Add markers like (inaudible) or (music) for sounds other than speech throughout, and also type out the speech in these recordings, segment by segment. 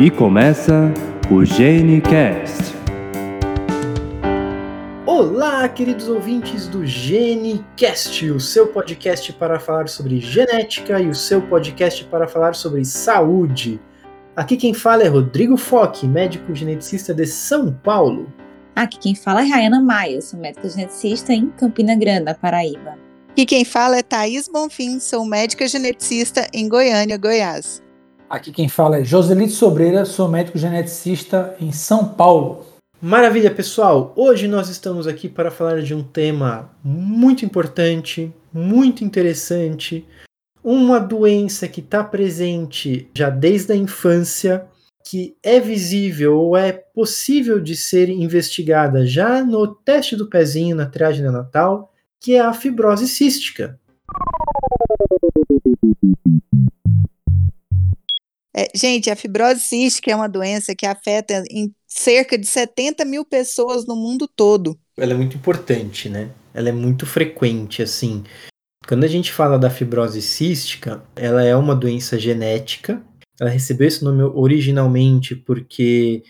E começa o GeneCast. Olá, queridos ouvintes do GeneCast, o seu podcast para falar sobre genética e o seu podcast para falar sobre saúde. Aqui quem fala é Rodrigo Foque, médico geneticista de São Paulo. Aqui quem fala é Rayana Maia, sou médica geneticista em Campina Grande, na Paraíba. Aqui quem fala é Thaís Bonfim, sou médica geneticista em Goiânia, Goiás. Aqui quem fala é Joselito Sobreira, sou médico geneticista em São Paulo. Maravilha, pessoal! Hoje nós estamos aqui para falar de um tema muito importante, muito interessante, uma doença que está presente já desde a infância, que é visível ou é possível de ser investigada já no teste do pezinho na triagem neonatal, que é a fibrose cística. É, gente, a fibrose cística é uma doença que afeta em cerca de 70 mil pessoas no mundo todo. Ela é muito importante, né? Ela é muito frequente, assim. Quando a gente fala da fibrose cística, ela é uma doença genética. Ela recebeu esse nome originalmente porque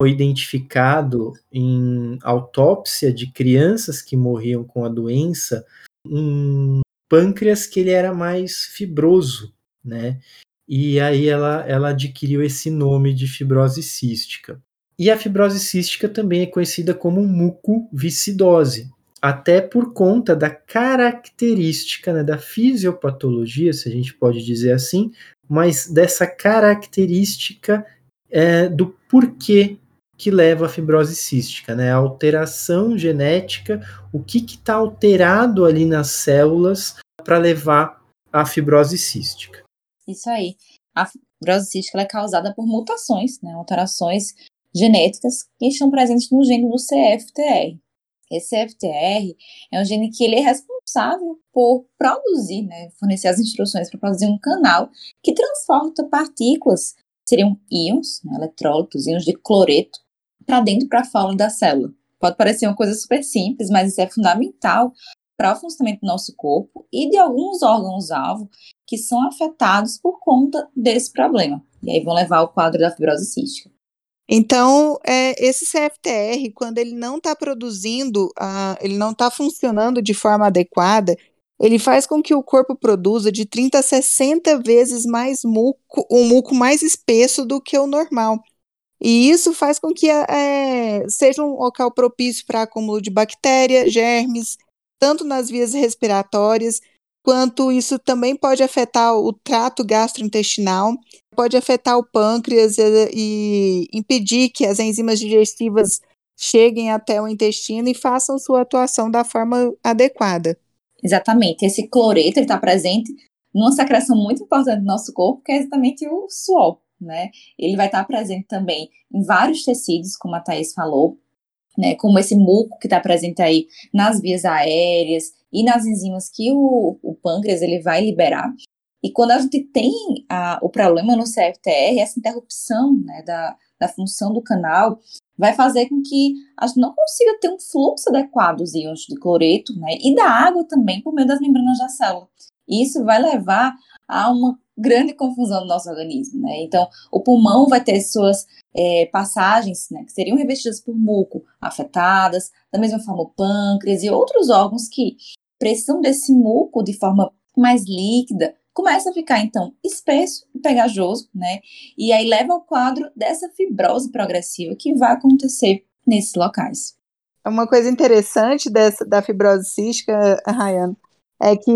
foi identificado em autópsia de crianças que morriam com a doença um pâncreas que ele era mais fibroso, né? E aí ela, ela adquiriu esse nome de fibrose cística. E a fibrose cística também é conhecida como mucoviscidose, até por conta da característica, né, da fisiopatologia, se a gente pode dizer assim, mas dessa característica é, do porquê que leva à fibrose cística, né? A alteração genética, o que está alterado ali nas células para levar à fibrose cística. Isso aí. A fibrose cística é causada por mutações, né, alterações genéticas que estão presentes no gene do CFTR. Esse CFTR é um gene que ele é responsável por produzir, né, fornecer as instruções para produzir um canal que transporta partículas, seriam íons, né, eletrólitos, íons de cloreto, para dentro para fora da célula. Pode parecer uma coisa super simples, mas isso é fundamental para o funcionamento do nosso corpo e de alguns órgãos-alvo que são afetados por conta desse problema. E aí vão levar ao quadro da fibrose cística. Então, é, esse CFTR, quando ele não está produzindo, uh, ele não está funcionando de forma adequada, ele faz com que o corpo produza de 30 a 60 vezes mais muco, um muco mais espesso do que o normal. E isso faz com que é, seja um local propício para acúmulo de bactéria, germes, tanto nas vias respiratórias, quanto isso também pode afetar o trato gastrointestinal, pode afetar o pâncreas e, e impedir que as enzimas digestivas cheguem até o intestino e façam sua atuação da forma adequada. Exatamente. Esse cloreto está presente numa secreção muito importante do nosso corpo, que é exatamente o suor. Né? Ele vai estar presente também em vários tecidos, como a Thais falou, né, como esse muco que está presente aí nas vias aéreas e nas enzimas que o, o pâncreas ele vai liberar. E quando a gente tem a, o problema no CFTR, essa interrupção né, da, da função do canal vai fazer com que a gente não consiga ter um fluxo adequado dos íons de cloreto né, e da água também por meio das membranas da célula. E isso vai levar a uma grande confusão no nosso organismo, né? Então, o pulmão vai ter suas é, passagens, né, que seriam revestidas por muco, afetadas, da mesma forma o pâncreas e outros órgãos que precisam desse muco de forma mais líquida, começa a ficar então espesso e pegajoso, né? E aí leva ao quadro dessa fibrose progressiva que vai acontecer nesses locais. Uma coisa interessante dessa, da fibrose cística, Ryan, é que,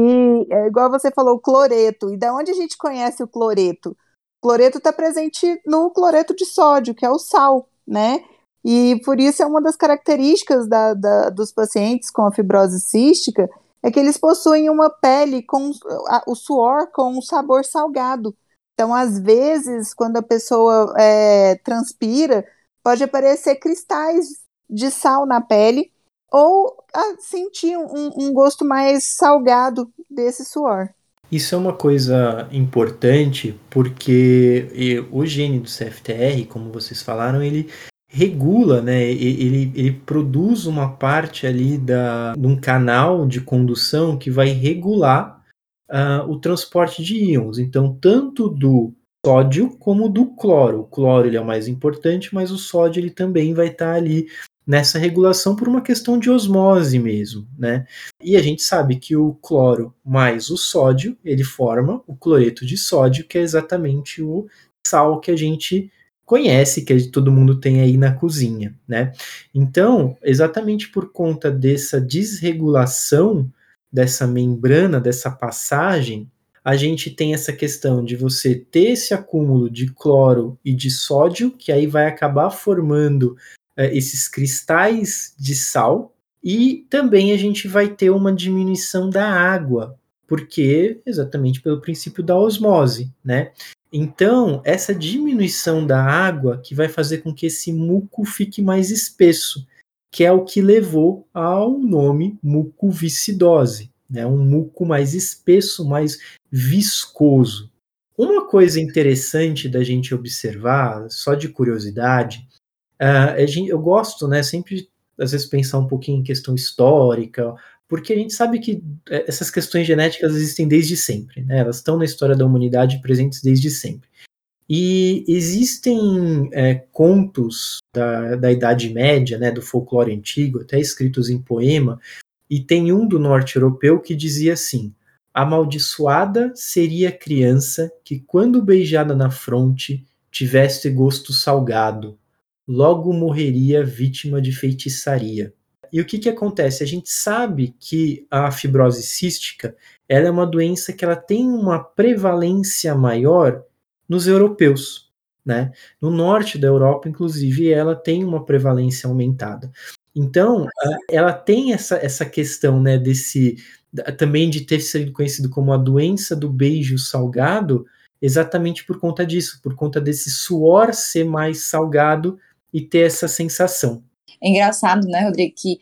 é igual você falou, o cloreto. E da onde a gente conhece o cloreto? O cloreto está presente no cloreto de sódio, que é o sal, né? E por isso é uma das características da, da, dos pacientes com a fibrose cística é que eles possuem uma pele com a, o suor com um sabor salgado. Então, às vezes, quando a pessoa é, transpira, pode aparecer cristais de sal na pele ou a sentir um, um gosto mais salgado desse suor. Isso é uma coisa importante porque o gene do CFTR, como vocês falaram, ele regula, né? Ele, ele produz uma parte ali da, de um canal de condução que vai regular uh, o transporte de íons. Então, tanto do sódio como do cloro. O cloro ele é o mais importante, mas o sódio ele também vai estar tá ali nessa regulação por uma questão de osmose mesmo, né? E a gente sabe que o cloro mais o sódio, ele forma o cloreto de sódio, que é exatamente o sal que a gente conhece, que todo mundo tem aí na cozinha, né? Então, exatamente por conta dessa desregulação dessa membrana, dessa passagem, a gente tem essa questão de você ter esse acúmulo de cloro e de sódio, que aí vai acabar formando esses cristais de sal, e também a gente vai ter uma diminuição da água, porque exatamente pelo princípio da osmose, né? Então, essa diminuição da água que vai fazer com que esse muco fique mais espesso, que é o que levou ao nome mucoviscidose, né? Um muco mais espesso, mais viscoso. Uma coisa interessante da gente observar, só de curiosidade, uh, eu gosto, né, sempre às vezes pensar um pouquinho em questão histórica, porque a gente sabe que é, essas questões genéticas existem desde sempre, né? Elas estão na história da humanidade presentes desde sempre. E existem é, contos da, da Idade Média, né, do folclore antigo, até escritos em poema, e tem um do norte europeu que dizia assim: Amaldiçoada seria a criança que, quando beijada na fronte, tivesse gosto salgado, logo morreria vítima de feitiçaria. E o que, que acontece? A gente sabe que a fibrose cística ela é uma doença que ela tem uma prevalência maior nos europeus. Né? No norte da Europa, inclusive, ela tem uma prevalência aumentada. Então, ela tem essa, essa questão né, desse também de ter sido conhecido como a doença do beijo salgado, exatamente por conta disso, por conta desse suor ser mais salgado e ter essa sensação. É engraçado, né, Rodrigo, que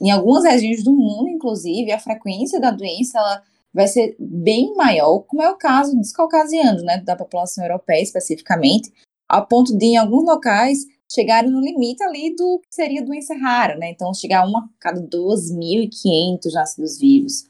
em algumas regiões do mundo, inclusive, a frequência da doença ela vai ser bem maior, como é o caso dos caucasianos, né, da população europeia especificamente, a ponto de, em alguns locais, chegarem no limite ali do que seria doença rara, né, então chegar a uma a cada 2.500 nascidos vivos.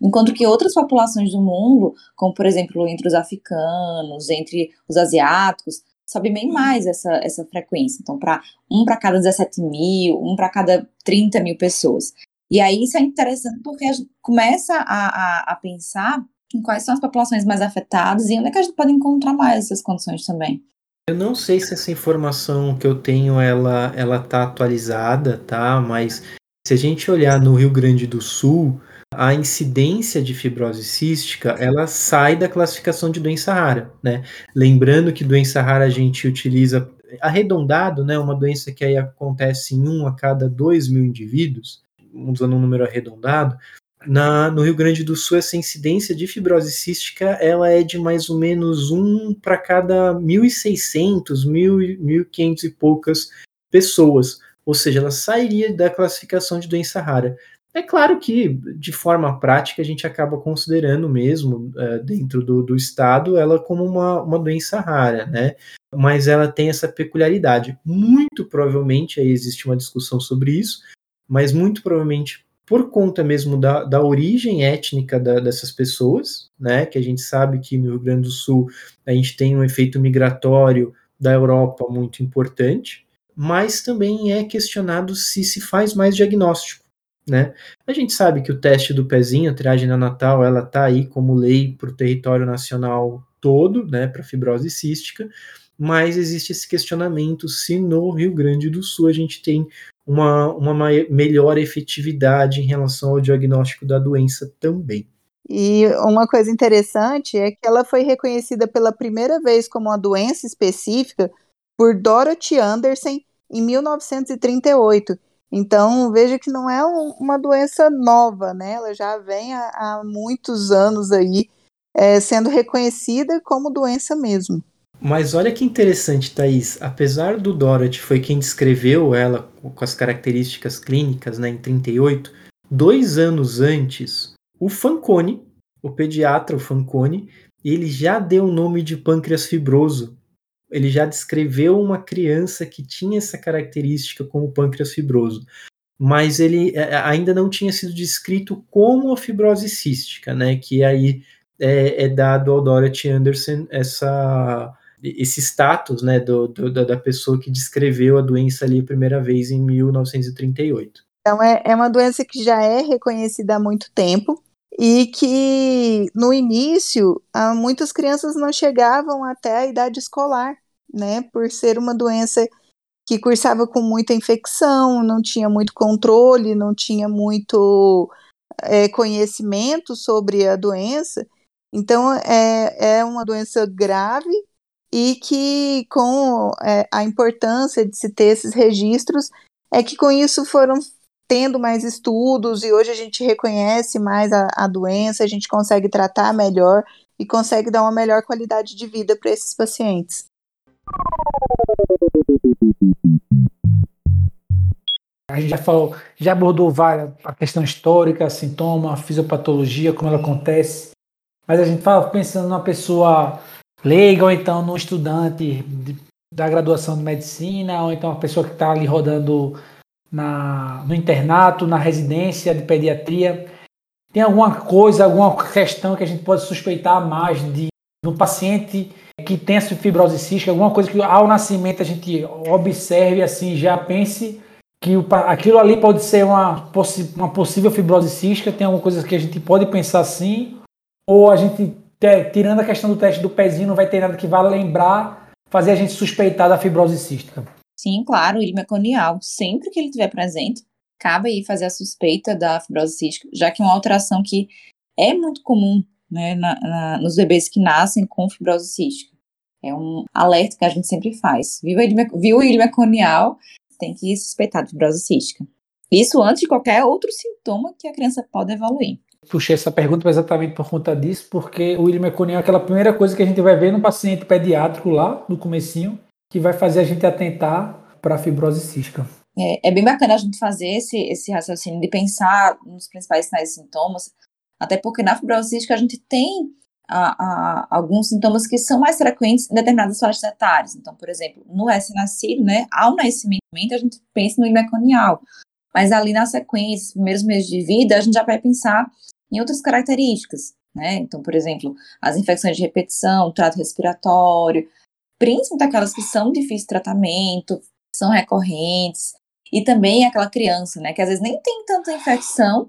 Enquanto que outras populações do mundo, como por exemplo entre os africanos, entre os asiáticos, sobe bem uhum. mais essa, essa frequência. Então, para um para cada 17 mil, um para cada 30 mil pessoas. E aí isso é interessante porque a gente começa a, a, a, pensar em quais são as populações mais afetadas e onde é que a gente pode encontrar mais essas condições também. Eu não sei se essa informação que eu tenho ela ela tá atualizada, tá? Mas se a gente olhar no Rio Grande do Sul, a incidência de fibrose cística ela sai da classificação de doença rara, né? Lembrando que doença rara a gente utiliza arredondado, né? Uma doença que aí acontece em um a cada dois mil indivíduos, usando um número arredondado. Na, no Rio Grande do Sul, essa incidência de fibrose cística ela é de mais ou menos um para cada 1.600, 1.500 e poucas pessoas. Ou seja, ela sairia da classificação de doença rara. É claro que, de forma prática, a gente acaba considerando mesmo, é, dentro do, do Estado, ela como uma, uma doença rara, né? Mas ela tem essa peculiaridade. Muito provavelmente, aí existe uma discussão sobre isso, mas muito provavelmente por conta mesmo da, da origem étnica da, dessas pessoas, né? Que a gente sabe que no Rio Grande do Sul a gente tem um efeito migratório da Europa muito importante, mas também é questionado se se faz mais diagnóstico né? A gente sabe que o teste do pezinho, a triagem neonatal, ela tá aí como lei para o território nacional todo, né, para fibrose cística, mas existe esse questionamento se no Rio Grande do Sul a gente tem uma, uma melhor efetividade em relação ao diagnóstico da doença também. E uma coisa interessante é que ela foi reconhecida pela primeira vez como uma doença específica por Dorothy Anderson em 1938 então, veja que não é um, uma doença nova, né? Ela já vem há, há muitos anos aí é, sendo reconhecida como doença mesmo. Mas olha que interessante, Thaís. Apesar do Dorothy foi quem descreveu ela com as características clínicas né, em 38, dois anos antes, o Fanconi, o pediatra o Fanconi, ele já deu o nome de pâncreas fibroso ele já descreveu uma criança que tinha essa característica como pâncreas fibroso, mas ele é, é, ainda não tinha sido descrito como a fibrose cística, né? Que aí é, é dado ao Dorothy Anderson essa esse status né, do, do, da pessoa que descreveu a doença ali a primeira vez em 1938. Então, é, é uma doença que já é reconhecida há muito tempo e que, no início, muitas crianças não chegavam até a idade escolar, né, por ser uma doença que cursava com muita infecção, não tinha muito controle, não tinha muito é, conhecimento sobre a doença. Então, é, é uma doença grave e que, com é, a importância de se ter esses registros, é que com isso foram tendo mais estudos e hoje a gente reconhece mais a, a doença, a gente consegue tratar melhor e consegue dar uma melhor qualidade de vida para esses pacientes. A gente já falou, já abordou várias, a questão histórica, sintoma, fisiopatologia, como ela acontece. Mas a gente fala pensando numa pessoa leiga, ou então num estudante de, da graduação de medicina, ou então uma pessoa que está ali rodando na, no internato, na residência de pediatria. Tem alguma coisa, alguma questão que a gente pode suspeitar mais de um paciente que essa fibrose cística, alguma coisa que ao nascimento a gente observe assim, já pense que aquilo ali pode ser uma, uma possível fibrose cística, tem alguma coisa que a gente pode pensar assim, ou a gente, tirando a questão do teste do pezinho, não vai ter nada que vá lembrar, fazer a gente suspeitar da fibrose cística. Sim, claro, o meconial, sempre que ele estiver presente, cabe aí fazer a suspeita da fibrose cística, já que é uma alteração que é muito comum né, na, na, nos bebês que nascem com fibrose cística. É um alerta que a gente sempre faz. Viu, o ilha meconial, tem que suspeitar de fibrose cística. Isso antes de qualquer outro sintoma que a criança pode evoluir. Puxei essa pergunta exatamente por conta disso, porque o William Meconiel é aquela primeira coisa que a gente vai ver no paciente pediátrico lá, no comecinho, que vai fazer a gente atentar para a fibrose cística. É, é, bem bacana a gente fazer esse, esse raciocínio de pensar nos principais sinais e sintomas, até porque na fibrose cística a gente tem a, a, alguns sintomas que são mais frequentes em determinadas faixas etárias. Então, por exemplo, no recém-nascido, né, ao nascimento, a gente pensa no imeconial, mas ali na sequência, os primeiros meses de vida, a gente já vai pensar em outras características, né? Então, por exemplo, as infecções de repetição, trato respiratório, principalmente aquelas que são difíceis de tratamento, são recorrentes, e também aquela criança, né, que às vezes nem tem tanta infecção,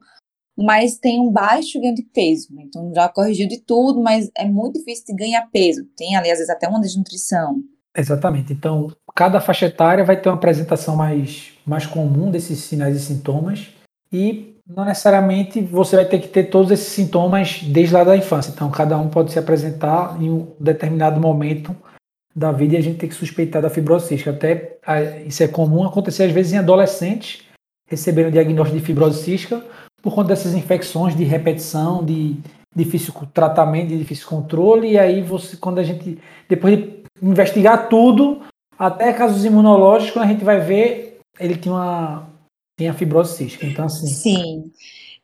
mas tem um baixo ganho de peso. Então já corrigiu de tudo, mas é muito difícil de ganhar peso. Tem ali, às vezes, até uma desnutrição. Exatamente. Então, cada faixa etária vai ter uma apresentação mais, mais comum desses sinais e sintomas. E não necessariamente você vai ter que ter todos esses sintomas desde lá da infância. Então, cada um pode se apresentar em um determinado momento da vida e a gente tem que suspeitar da fibrose cística. Até isso é comum acontecer às vezes em adolescentes receberem o diagnóstico de fibrose cística por conta dessas infecções de repetição, de difícil tratamento, de difícil controle, e aí você, quando a gente, depois de investigar tudo, até casos imunológicos, a gente vai ver, ele tinha uma tinha fibrose cística, então assim... Sim,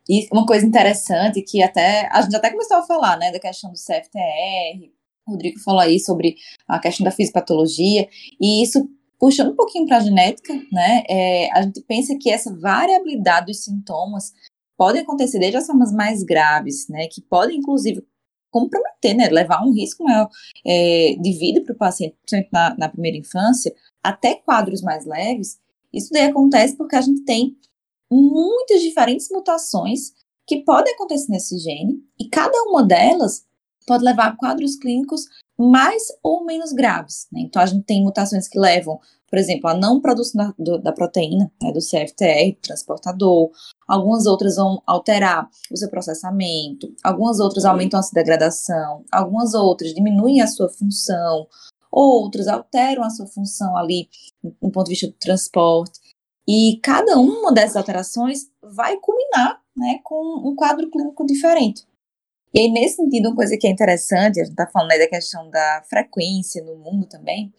e uma coisa interessante que até, a gente até começou a falar, né, da questão do CFTR, o Rodrigo falou aí sobre a questão da fisiopatologia, e isso puxando um pouquinho para a genética, né, é, a gente pensa que essa variabilidade dos sintomas podem acontecer desde as formas mais graves, né, que podem inclusive comprometer, né, levar um risco maior é, de vida para o paciente, principalmente na, na primeira infância, até quadros mais leves. Isso daí acontece porque a gente tem muitas diferentes mutações que podem acontecer nesse gene e cada uma delas pode levar a quadros clínicos mais ou menos graves. Né? Então, a gente tem mutações que levam, por exemplo, a não produção da, da proteína, né, do CFTR, transportador, algumas outras vão alterar o seu processamento, algumas outras aumentam a sua degradação, algumas outras diminuem a sua função, outras alteram a sua função ali, do ponto de vista do transporte. E cada uma dessas alterações vai culminar né, com um quadro clínico diferente. E aí, nesse sentido, uma coisa que é interessante, a gente está falando aí da questão da frequência no mundo também,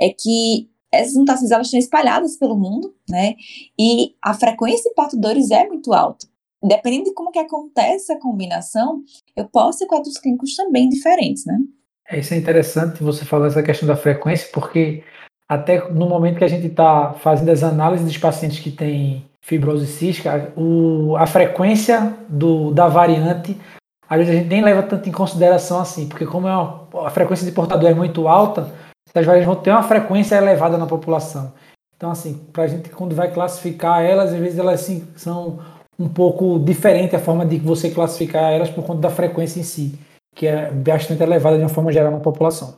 é que essas mutações elas estão espalhadas pelo mundo, né? E a frequência de portadores é muito alta. Dependendo de como que acontece a combinação, eu posso ter quadros clínicos também diferentes, né? É, isso é interessante você falar essa questão da frequência, porque até no momento que a gente está fazendo as análises dos pacientes que têm fibrose cística, o, a frequência do, da variante às vezes a gente nem leva tanto em consideração assim, porque como é uma, a frequência de portador é muito alta, as variantes vão ter uma frequência elevada na população. Então, assim, para a gente, quando vai classificar elas, às vezes elas assim, são um pouco diferente a forma de você classificar elas por conta da frequência em si, que é bastante elevada de uma forma geral na população.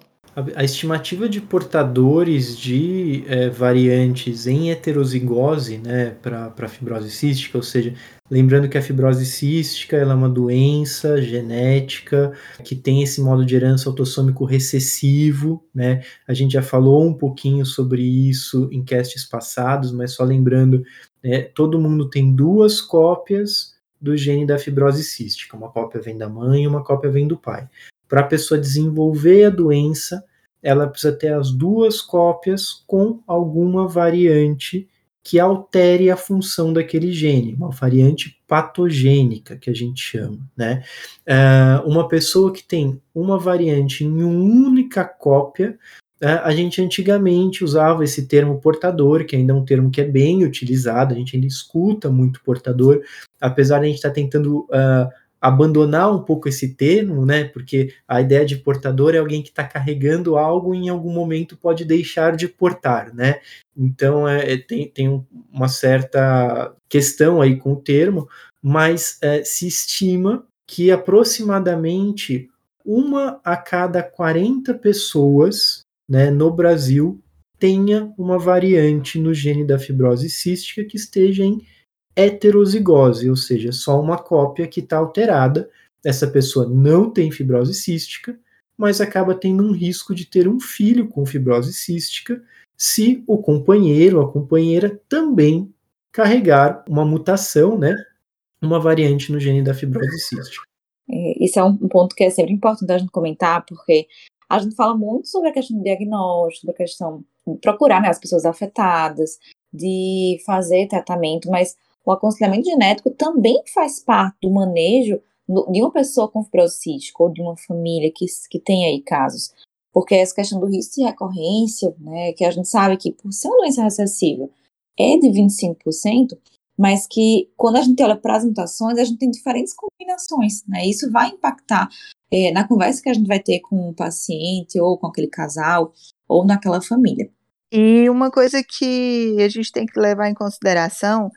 A, estimativa de portadores de é, variantes em heterozigose né, para fibrose cística, ou seja, lembrando que a fibrose cística ela é uma doença genética que tem esse modo de herança autossômico recessivo, né? A gente já falou um pouquinho sobre isso em castes passados, mas só lembrando, né, todo mundo tem duas cópias do gene da fibrose cística, uma cópia vem da mãe e uma cópia vem do pai para a pessoa desenvolver a doença, ela precisa ter as duas cópias com alguma variante que altere a função daquele gene, uma variante patogênica que a gente chama, né? Uh, uma pessoa que tem uma variante em uma única cópia, uh, a gente antigamente usava esse termo portador, que ainda é um termo que é bem utilizado, a gente ainda escuta muito portador, apesar de a gente estar tá tentando uh, abandonar um pouco esse termo, né? Porque a ideia de portador é alguém que está carregando algo e em algum momento pode deixar de portar, né? Então é, é, tem, tem uma certa questão aí com o termo, mas é, se estima que aproximadamente uma a cada 40 pessoas né, no Brasil tenha uma variante no gene da fibrose cística que esteja em heterozigose, ou seja, só uma cópia que está alterada. Essa pessoa não tem fibrose cística, mas acaba tendo um risco de ter um filho com fibrose cística se o companheiro ou a companheira também carregar uma mutação, né, uma variante no gene da fibrose cística. É, esse é um ponto que é sempre importante a gente comentar, porque a gente fala muito sobre a questão do diagnóstico, sobre a questão de procurar né, as pessoas afetadas, de fazer tratamento, mas o aconselhamento genético também faz parte do manejo de uma pessoa com fibrose cística ou de uma família que, que tem aí casos. Porque essa questão do risco de recorrência, né, que a gente sabe que por ser uma doença recessiva é de 25%, mas que quando a gente olha para as mutações, a gente tem diferentes combinações, né? Isso vai impactar é, na conversa que a gente vai ter com o paciente, ou com aquele casal, ou naquela família. E uma coisa que a gente tem que levar em consideração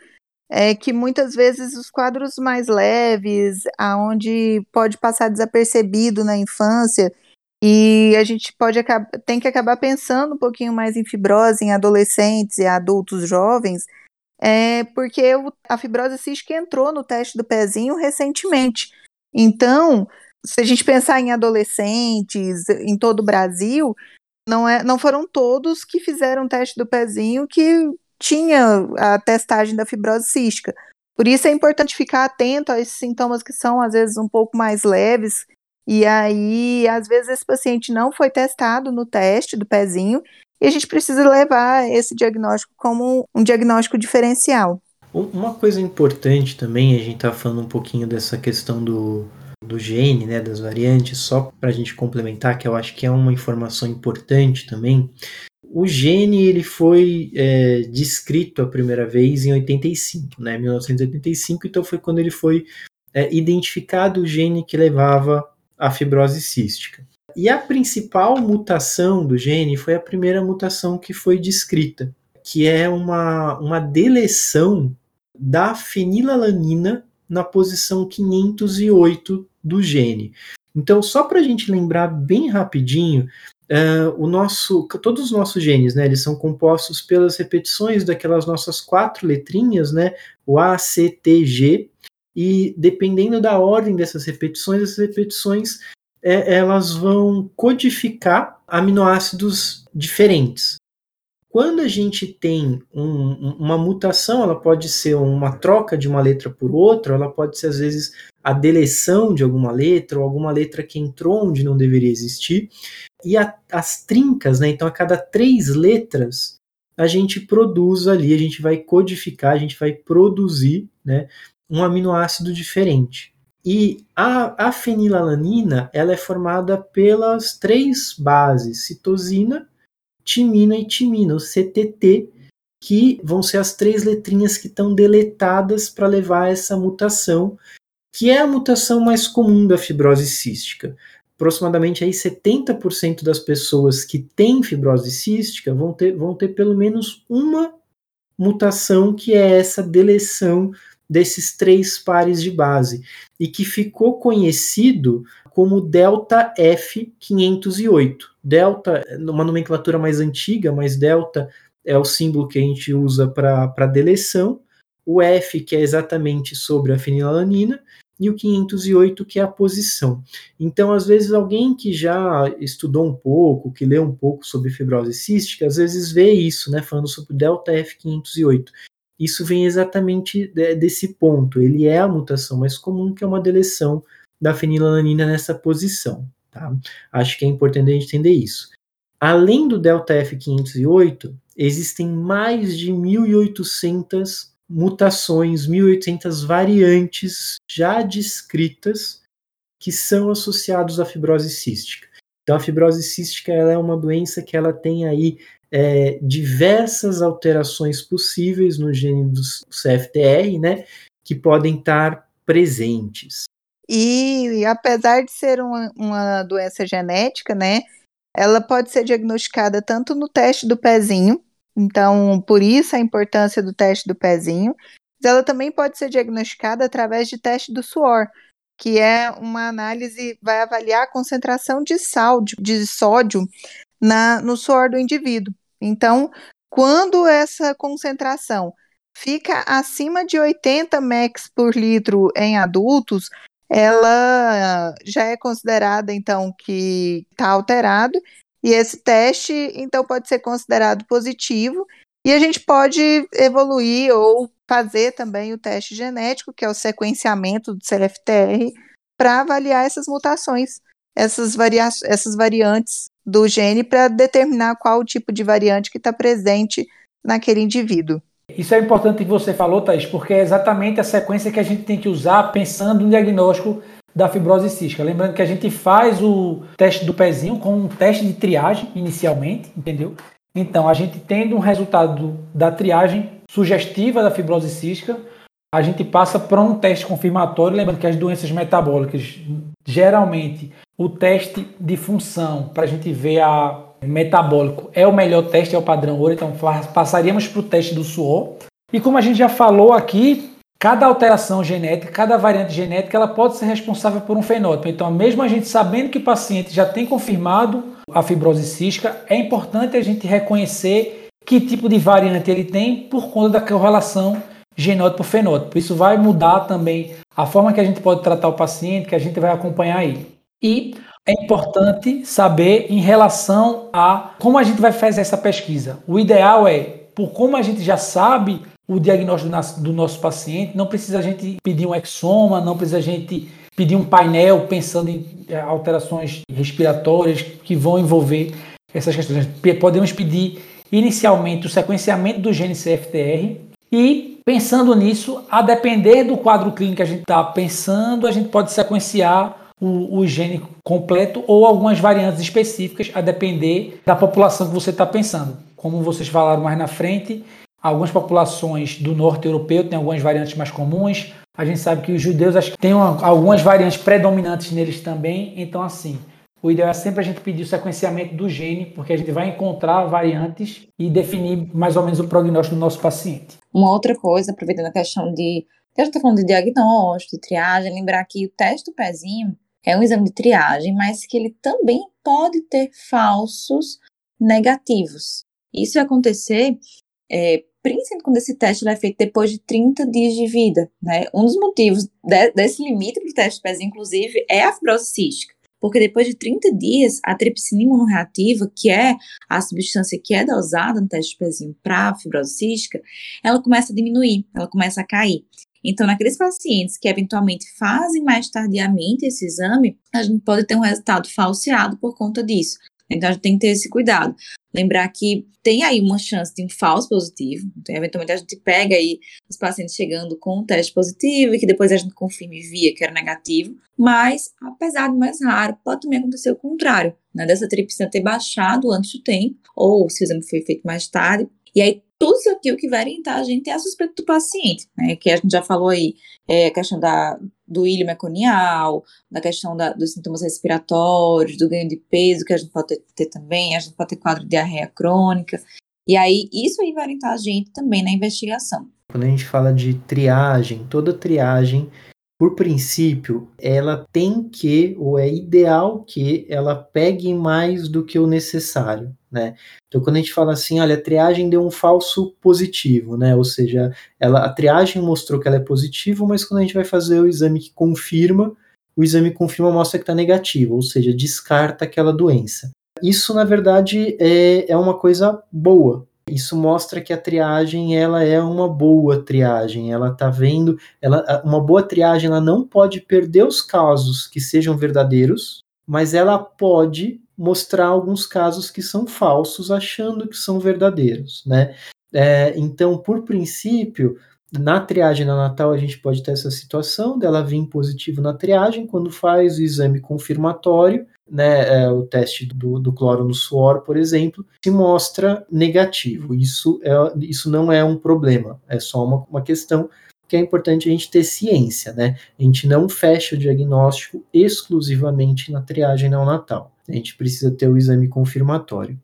é que muitas vezes os quadros mais leves, aonde pode passar desapercebido na infância, e a gente pode tem que acabar pensando um pouquinho mais em fibrose em adolescentes e adultos jovens, é porque a fibrose cística entrou no teste do pezinho recentemente. Então, se a gente pensar em adolescentes em todo o Brasil, não, é, não foram todos que fizeram o teste do pezinho que tinha a testagem da fibrose cística. Por isso é importante ficar atento a esses sintomas que são, às vezes, um pouco mais leves. E aí, às vezes, esse paciente não foi testado no teste do pezinho e a gente precisa levar esse diagnóstico como um diagnóstico diferencial. Uma coisa importante também, a gente está falando um pouquinho dessa questão do, do gene, né, das variantes, só para a gente complementar, que eu acho que é uma informação importante também, o gene ele foi é, descrito a primeira vez em 85, né, 1985, então foi quando ele foi é, identificado o gene que levava à fibrose cística. E a principal mutação do gene foi a primeira mutação que foi descrita, que é uma, uma deleção da fenilalanina na posição 508 do gene. Então, só para a gente lembrar bem rapidinho, Uh, o nosso, todos os nossos genes, né, eles são compostos pelas repetições daquelas nossas quatro letrinhas, né, o A, C, T, G, e dependendo da ordem dessas repetições, essas repetições é, elas vão codificar aminoácidos diferentes. Quando a gente tem um, uma mutação, ela pode ser uma troca de uma letra por outra, ela pode ser às vezes a deleção de alguma letra ou alguma letra que entrou onde não deveria existir e a, as trincas, né? Então, a cada três letras, a gente produz ali, a gente vai codificar, a gente vai produzir, né? Um aminoácido diferente. E a, a fenilalanina, ela é formada pelas três bases, citosina, timina e timina, o CTT, que vão ser as três letrinhas que estão deletadas para levar essa mutação que é a mutação mais comum da fibrose cística. Aproximadamente aí 70% das pessoas que têm fibrose cística vão ter, vão ter pelo menos uma mutação que é essa deleção desses três pares de base e que ficou conhecido como delta F508. Delta, numa nomenclatura mais antiga, mas delta é o símbolo que a gente usa para deleção, o F que é exatamente sobre a fenilalanina e o 508 que é a posição. Então, às vezes alguém que já estudou um pouco, que leu um pouco sobre fibrose cística, às vezes vê isso, né, falando sobre delta F508 isso vem exatamente desse ponto. Ele é a mutação mais comum, que é uma deleção da fenilalanina nessa posição. Tá? Acho que é importante a gente entender isso. Além do delta F508, existem mais de 1.800 mutações, 1.800 variantes já descritas que são associados à fibrose cística. Então, a fibrose cística é uma doença que ela tem aí é, diversas alterações possíveis no gene do CFTR, né, que podem estar presentes. E apesar de ser uma, uma doença genética, né, ela pode ser diagnosticada tanto no teste do pezinho, então por isso a importância do teste do pezinho, mas ela também pode ser diagnosticada através de teste do suor, que é uma análise vai avaliar a concentração de sal, de, de sódio na, no suor do indivíduo. Então, quando essa concentração fica acima de 80 mEq por litro em adultos, ela já é considerada, então, que está alterado, e esse teste, então, pode ser considerado positivo, e a gente pode evoluir ou fazer também o teste genético, que é o sequenciamento do CFTR, para avaliar essas mutações, essas, varia essas variantes do gene para determinar qual o tipo de variante que está presente naquele indivíduo. Isso é importante que você falou, Thaís, porque é exatamente a sequência que a gente tem que usar pensando no diagnóstico da fibrose cística. Lembrando que a gente faz o teste do pezinho com um teste de triagem inicialmente, entendeu? Então, a gente tendo um resultado da triagem sugestiva da fibrose cística, a gente passa para um teste confirmatório, lembrando que as doenças metabólicas geralmente o teste de função para a gente ver a metabólico é o melhor teste, é o padrão ouro, então passaríamos para o teste do suor. E como a gente já falou aqui, cada alteração genética, cada variante genética, ela pode ser responsável por um fenótipo. Então, mesmo a gente sabendo que o paciente já tem confirmado a fibrose cística, é importante a gente reconhecer que tipo de variante ele tem por conta da correlação genótipo-fenótipo. Isso vai mudar também a forma que a gente pode tratar o paciente, que a gente vai acompanhar ele. E é importante saber em relação a como a gente vai fazer essa pesquisa. O ideal é, por como a gente já sabe o diagnóstico do nosso paciente, não precisa a gente pedir um exoma, não precisa a gente pedir um painel pensando em é, alterações respiratórias que vão envolver essas questões. Podemos pedir inicialmente o sequenciamento do gene CFTR e pensando nisso, a depender do quadro clínico que a gente está pensando, a gente pode sequenciar o, o gene completo ou algumas variantes específicas, a depender da população que você está pensando. Como vocês falaram mais na frente, algumas populações do norte europeu têm algumas variantes mais comuns. A gente sabe que os judeus acho que têm uma, algumas variantes predominantes neles também. Então, assim, o ideal é sempre a gente pedir o sequenciamento do gene, porque a gente vai encontrar variantes e definir mais ou menos o prognóstico do nosso paciente. Uma outra coisa, aproveitando a questão de. A gente está falando de diagnóstico, de triagem, lembrar que o teste do pezinho é um exame de triagem, mas que ele também pode ter falsos negativos. Isso acontecer é, principalmente quando esse teste é feito depois de 30 dias de vida. Né? Um dos motivos de, desse limite para o teste de pezinho, inclusive, é a fibrose cística. Porque depois de 30 dias, a tripsina imunorreativa, que é a substância que é dosada no teste de pezinho para fibrose cística, ela começa a diminuir, ela começa a cair. Então, naqueles pacientes que eventualmente fazem mais tardiamente esse exame, a gente pode ter um resultado falseado por conta disso. Então, a gente tem que ter esse cuidado. Lembrar que tem aí uma chance de um falso positivo. Então, eventualmente, a gente pega aí os pacientes chegando com um teste positivo e que depois a gente confirme via que era negativo. Mas, apesar de mais raro, pode também acontecer o contrário, né? Dessa tripsina ter baixado antes do tempo, ou se o exame foi feito mais tarde. E aí, tudo isso aqui o que vai orientar a gente é a suspeita do paciente, né? Que a gente já falou aí, é a questão da, do ilho meconial, da questão da, dos sintomas respiratórios, do ganho de peso, que a gente pode ter, ter, também, a gente pode ter quadro de diarreia crônica. E aí, isso aí vai orientar a gente também na investigação. Quando a gente fala de triagem, toda triagem por princípio, ela tem que, ou é ideal que ela pegue mais do que o necessário, né? Então, quando a gente fala assim, olha, a triagem deu um falso positivo, né? Ou seja, ela, a triagem mostrou que ela é positiva, mas quando a gente vai fazer o exame que confirma, o exame confirma mostra que está negativo, ou seja, descarta aquela doença. Isso, na verdade, é, é uma coisa boa, isso mostra que a triagem ela é uma boa triagem. Ela está vendo, ela, uma boa triagem ela não pode perder os casos que sejam verdadeiros, mas ela pode mostrar alguns casos que são falsos, achando que são verdadeiros, né? É, então, por princípio, na triagem neonatal a gente pode ter essa situação dela vir positivo na triagem, quando faz o exame confirmatório, né, é, o teste do, do, cloro no suor, por exemplo, se mostra negativo. Isso, é, isso não é um problema, é só uma, uma questão que é importante a gente ter ciência, né? A gente não fecha o diagnóstico exclusivamente na triagem neonatal. A gente precisa ter o exame confirmatório.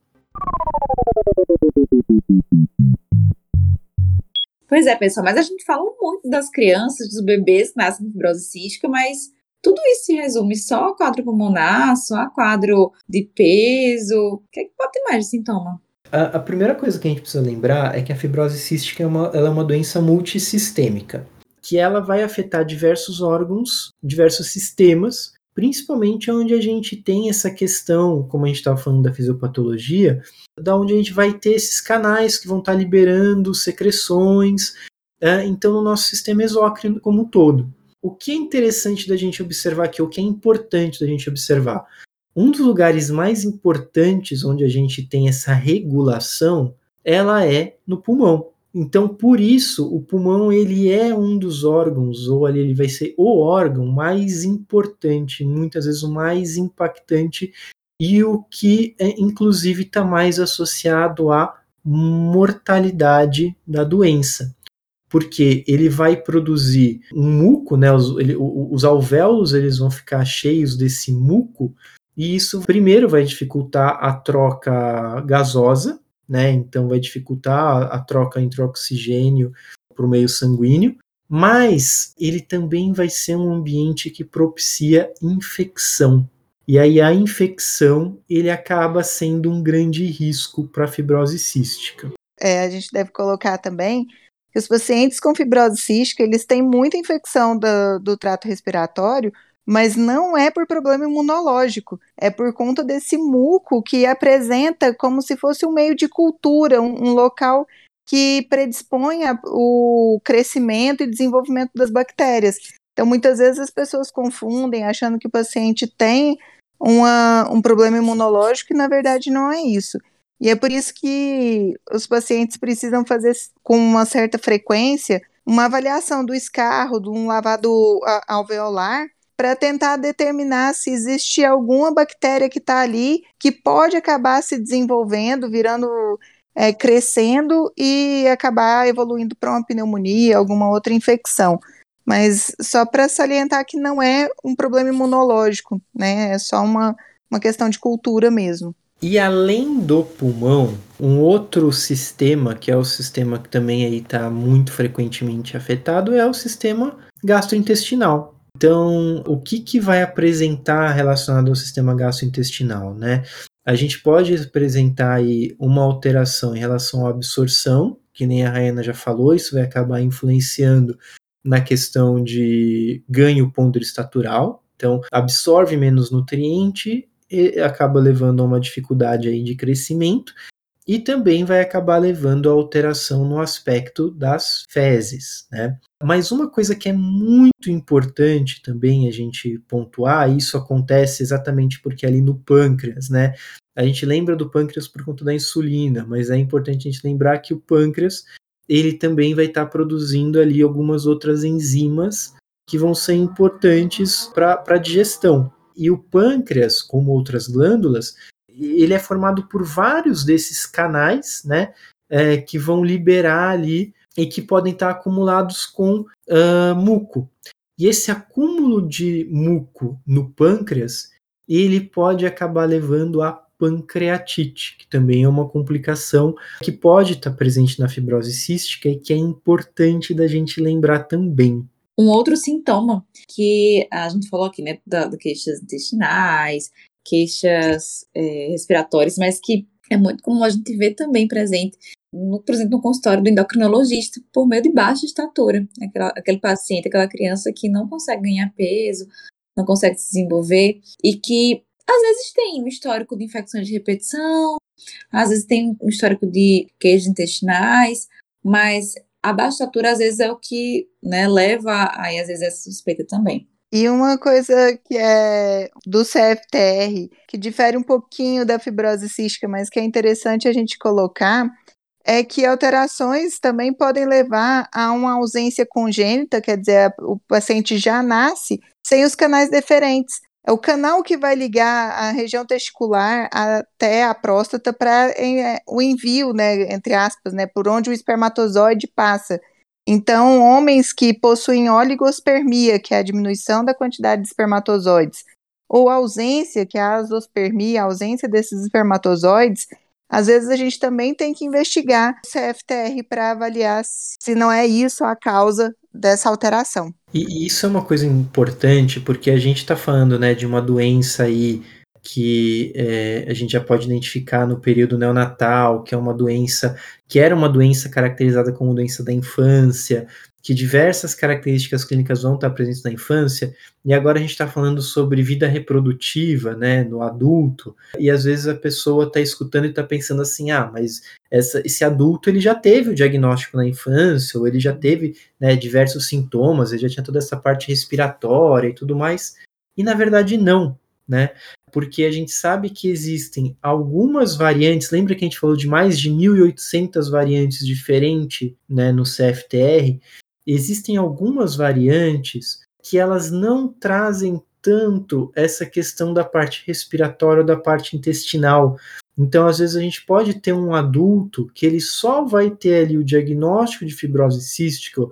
Pois é, pessoal, mas a gente fala muito das crianças, dos bebês que nascem com fibrose cística, mas tudo isso se resume só a quadro pulmonar, só a quadro de peso? O que, é que pode ter mais de sintoma? A, a, primeira coisa que a gente precisa lembrar é que a fibrose cística é uma, é uma doença multissistêmica, que ela vai afetar diversos órgãos, diversos sistemas, principalmente onde a gente tem essa questão, como a gente estava falando da fisiopatologia, da onde a gente vai ter esses canais que vão estar liberando secreções, é, então no nosso sistema exócrino como um todo. O que é interessante da gente observar aqui, o que é importante da gente observar? Um dos lugares mais importantes onde a gente tem essa regulação, ela é no pulmão. Então, por isso, o pulmão ele é um dos órgãos, ou ali ele vai ser o órgão mais importante, muitas vezes o mais impactante e o que, é, inclusive, está mais associado à mortalidade da doença porque ele vai produzir um muco, né? Os, ele, os alvéolos eles vão ficar cheios desse muco e isso primeiro vai dificultar a troca gasosa, né? Então vai dificultar a, troca entre oxigênio para o meio sanguíneo, mas ele também vai ser um ambiente que propicia infecção. E aí a infecção ele acaba sendo um grande risco para a fibrose cística. É, a gente deve colocar também que os pacientes com fibrose cística, eles têm muita infecção do, do trato respiratório, mas não é por problema imunológico, é por conta desse muco que apresenta como se fosse um meio de cultura, um, um local que predispõe o crescimento e desenvolvimento das bactérias. Então, muitas vezes as pessoas confundem, achando que o paciente tem uma, um problema imunológico, e na verdade não é isso. E é por isso que os pacientes precisam fazer com uma certa frequência uma avaliação do escarro, de um lavado alveolar, para tentar determinar se existe alguma bactéria que está ali que pode acabar se desenvolvendo, virando, é, crescendo e acabar evoluindo para uma pneumonia, alguma outra infecção. Mas só para salientar que não é um problema imunológico, né? É só uma, uma questão de cultura mesmo. E além do pulmão, um outro sistema, que é o sistema que também aí está muito frequentemente afetado, é o sistema gastrointestinal. Então, o que, que vai apresentar relacionado ao sistema gastrointestinal, né? A gente pode apresentar aí uma alteração em relação à absorção, que nem a Raina já falou, isso vai acabar influenciando na questão de ganho pondroestatural, então absorve menos nutriente acaba levando a uma dificuldade aí de crescimento e também vai acabar levando a alteração no aspecto das fezes, né? Mas uma coisa que é muito importante também a gente pontuar, isso acontece exatamente porque ali no pâncreas, né? A gente lembra do pâncreas por conta da insulina, mas é importante a gente lembrar que o pâncreas ele também vai estar tá produzindo ali algumas outras enzimas que vão ser importantes para a digestão. E o pâncreas, como outras glândulas, ele é formado por vários desses canais, né, é, que vão liberar ali e que podem estar acumulados com uh, muco. E esse acúmulo de muco no pâncreas, ele pode acabar levando a pancreatite, que também é uma complicação que pode estar presente na fibrose cística e que é importante da gente lembrar também. Um outro sintoma que a gente falou aqui, né, da, da queixas intestinais, queixas é, respiratórias, mas que é muito comum a gente ver também presente, no, por exemplo, no consultório do endocrinologista, por meio de baixa estatura. Aquela, aquele paciente, aquela criança que não consegue ganhar peso, não consegue se desenvolver e que às vezes tem um histórico de infecções de repetição, às vezes tem um histórico de queijos intestinais, mas a baixa estatura às vezes é o que né, leva aí às vezes essa suspeita também. E uma coisa que é do CFTR, que difere um pouquinho da fibrose cística, mas que é interessante a gente colocar, é que alterações também podem levar a uma ausência congênita, quer dizer, o paciente já nasce sem os canais deferentes. É o canal que vai ligar a região testicular até a próstata para é, o envio, né, entre aspas, né, por onde o espermatozoide passa. Então, homens que possuem oligospermia, que é a diminuição da quantidade de espermatozoides, ou ausência, que é a azospermia, a ausência desses espermatozoides, às vezes a gente também tem que investigar o CFTR para avaliar se não é isso a causa dessa alteração. E isso é uma coisa importante porque a gente está falando né, de uma doença aí que é, a gente já pode identificar no período neonatal, que é uma doença que era uma doença caracterizada como doença da infância, que diversas características clínicas vão estar presentes na infância, e agora a gente está falando sobre vida reprodutiva, né, no adulto, e às vezes a pessoa está escutando e está pensando assim, ah, mas essa, esse adulto ele já teve o diagnóstico na infância, ou ele já teve né, diversos sintomas, ele já tinha toda essa parte respiratória e tudo mais, e na verdade não, né? Porque a gente sabe que existem algumas variantes, lembra que a gente falou de mais de 1.800 variantes diferentes né, no CFTR, existem algumas variantes que elas não trazem tanto essa questão da parte respiratória ou da parte intestinal. Então, às vezes, a gente pode ter um adulto que ele só vai ter ali o diagnóstico de fibrose cística, uh,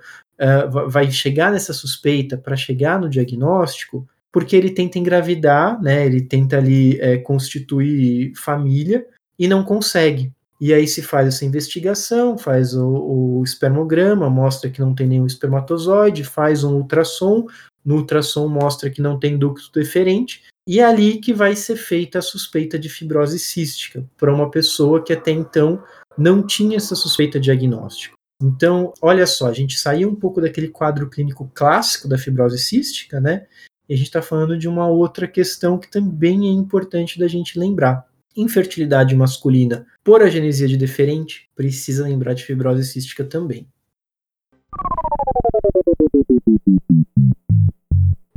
vai chegar nessa suspeita para chegar no diagnóstico, porque ele tenta engravidar, né? Ele tenta ali é, constituir família e não consegue. E aí se faz essa investigação, faz o, o espermograma, mostra que não tem nenhum espermatozoide, faz um ultrassom, no ultrassom mostra que não tem ducto deferente, e é ali que vai ser feita a suspeita de fibrose cística para uma pessoa que até então não tinha essa suspeita diagnóstico. Então, olha só, a gente saiu um pouco daquele quadro clínico clássico da fibrose cística, né? E a gente está falando de uma outra questão que também é importante da gente lembrar infertilidade masculina por agenesia de deferente, precisa lembrar de fibrose cística também.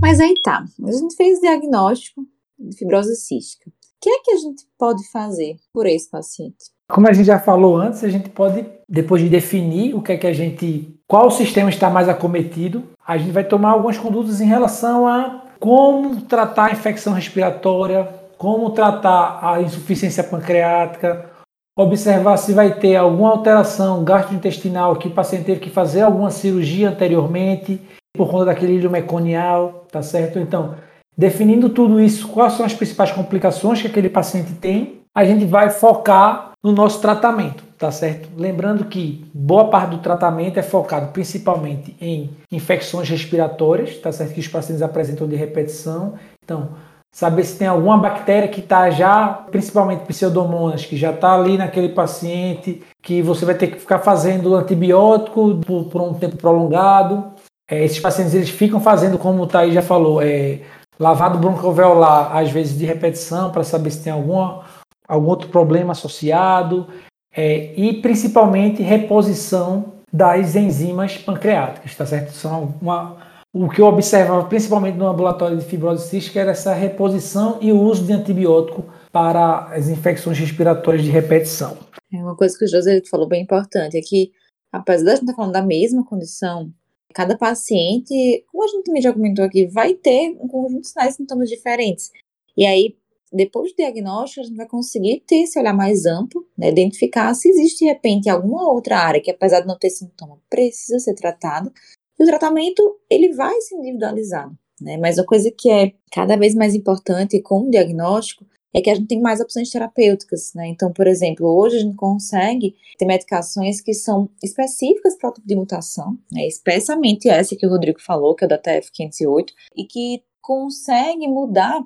Mas aí tá, a gente fez diagnóstico de fibrose cística. O que é que a gente pode fazer por esse paciente? Como a gente já falou antes, a gente pode, depois de definir o que é que a gente, qual sistema está mais acometido, a gente vai tomar algumas condutas em relação a como tratar a infecção respiratória, como tratar a insuficiência pancreática, observar se vai ter alguma alteração gastrointestinal que o paciente teve que fazer alguma cirurgia anteriormente por conta daquele ilho meconial, tá certo? Então, definindo tudo isso, quais são as principais complicações que aquele paciente tem, a gente vai focar no nosso tratamento, tá certo? Lembrando que boa parte do tratamento é focado principalmente em infecções respiratórias, tá certo? Que os pacientes apresentam de repetição. Então, saber se tem alguma bactéria que está já, principalmente pseudomonas, que já está ali naquele paciente, que você vai ter que ficar fazendo antibiótico por, por um tempo prolongado. É, esses pacientes eles ficam fazendo, como o Thaís já falou, é, lavado broncoalveolar, às vezes de repetição, para saber se tem alguma, algum outro problema associado, é, e principalmente reposição das enzimas pancreáticas, tá certo? São uma, o que eu observava principalmente no ambulatório de fibrose cística era essa reposição e o uso de antibiótico para as infecções respiratórias de repetição. É uma coisa que o José falou bem importante, é que apesar de a gente estar falando da mesma condição, cada paciente, como a gente também já comentou aqui, vai ter um conjunto de sinais e sintomas diferentes. E aí, depois do diagnóstico, a gente vai conseguir ter esse olhar mais amplo, né, identificar se existe de repente alguma outra área que, apesar de não ter sintoma, precisa ser tratado E o tratamento, ele vai ser individualizado, né? Mas a coisa que é cada vez mais importante com o diagnóstico é que a gente tem mais opções terapêuticas, né? Então, por exemplo, hoje a gente consegue ter medicações que são específicas para o tipo de mutação, né? Especialmente essa que o Rodrigo falou, que é da TF508, e que consegue mudar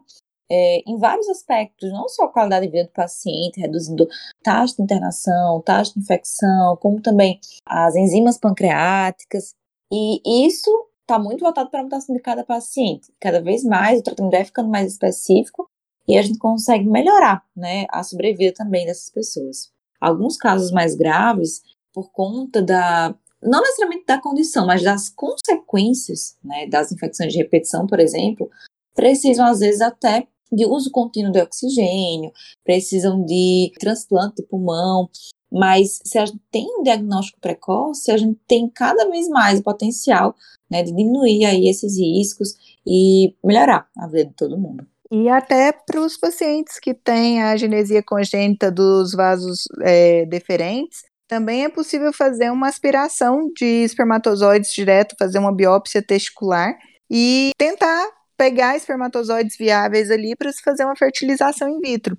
é, em vários aspectos, não só a qualidade de vida do paciente, reduzindo taxa de internação, taxa de infecção, como também as enzimas pancreáticas. E isso está muito voltado para a mutação de cada paciente. Cada vez mais o tratamento vai ficando mais específico e a gente consegue melhorar né, a sobrevida também dessas pessoas. Alguns casos mais graves, por conta da, não necessariamente da condição, mas das consequências né, das infecções de repetição, por exemplo, precisam às vezes até de uso contínuo de oxigênio, precisam de transplante de pulmão, mas se a gente tem um diagnóstico precoce, a gente tem cada vez mais o potencial né, de diminuir aí esses riscos e melhorar a vida de todo mundo. E até para os pacientes que têm a genesia congênita dos vasos é, deferentes, também é possível fazer uma aspiração de espermatozoides direto, fazer uma biópsia testicular e tentar pegar espermatozoides viáveis ali para se fazer uma fertilização in vitro.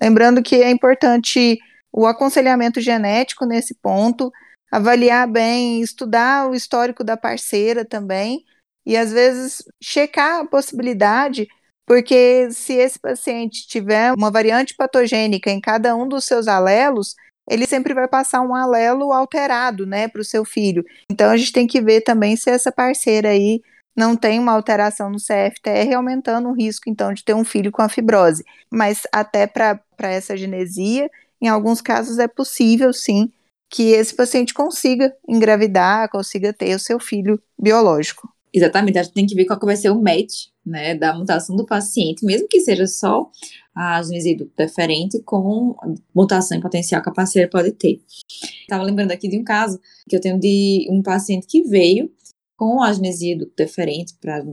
Lembrando que é importante o aconselhamento genético nesse ponto, avaliar bem, estudar o histórico da parceira também, e às vezes checar a possibilidade, porque se esse paciente tiver uma variante patogênica em cada um dos seus alelos, ele sempre vai passar um alelo alterado, né, para o seu filho. Então a gente tem que ver também se essa parceira aí não tem uma alteração no CFTR, aumentando o risco, então, de ter um filho com a fibrose. Mas até para essa genesia, em alguns casos é possível, sim, que esse paciente consiga engravidar, consiga ter o seu filho biológico. Exatamente, a gente tem que ver qual vai ser o match, né, da mutação do paciente, mesmo que seja só a genesia deferente com mutação em potencial que a parceira pode ter. Estava lembrando aqui de um caso que eu tenho de um paciente que veio com agnesia do deferente para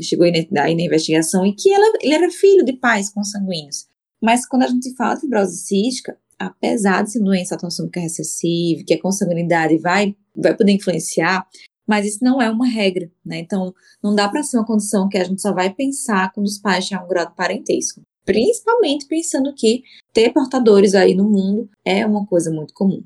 chegou aí na, investigação e que ela, ele era filho de pais consanguíneos. Mas quando a gente fala de fibrose cística, apesar de ser doença autossômica recessiva, que a consanguinidade vai, vai poder influenciar, mas isso não é uma regra, né? Então, não dá para ser uma condição que a gente só vai pensar quando os pais têm um grau de parentesco. Principalmente pensando que ter portadores aí no mundo é uma coisa muito comum.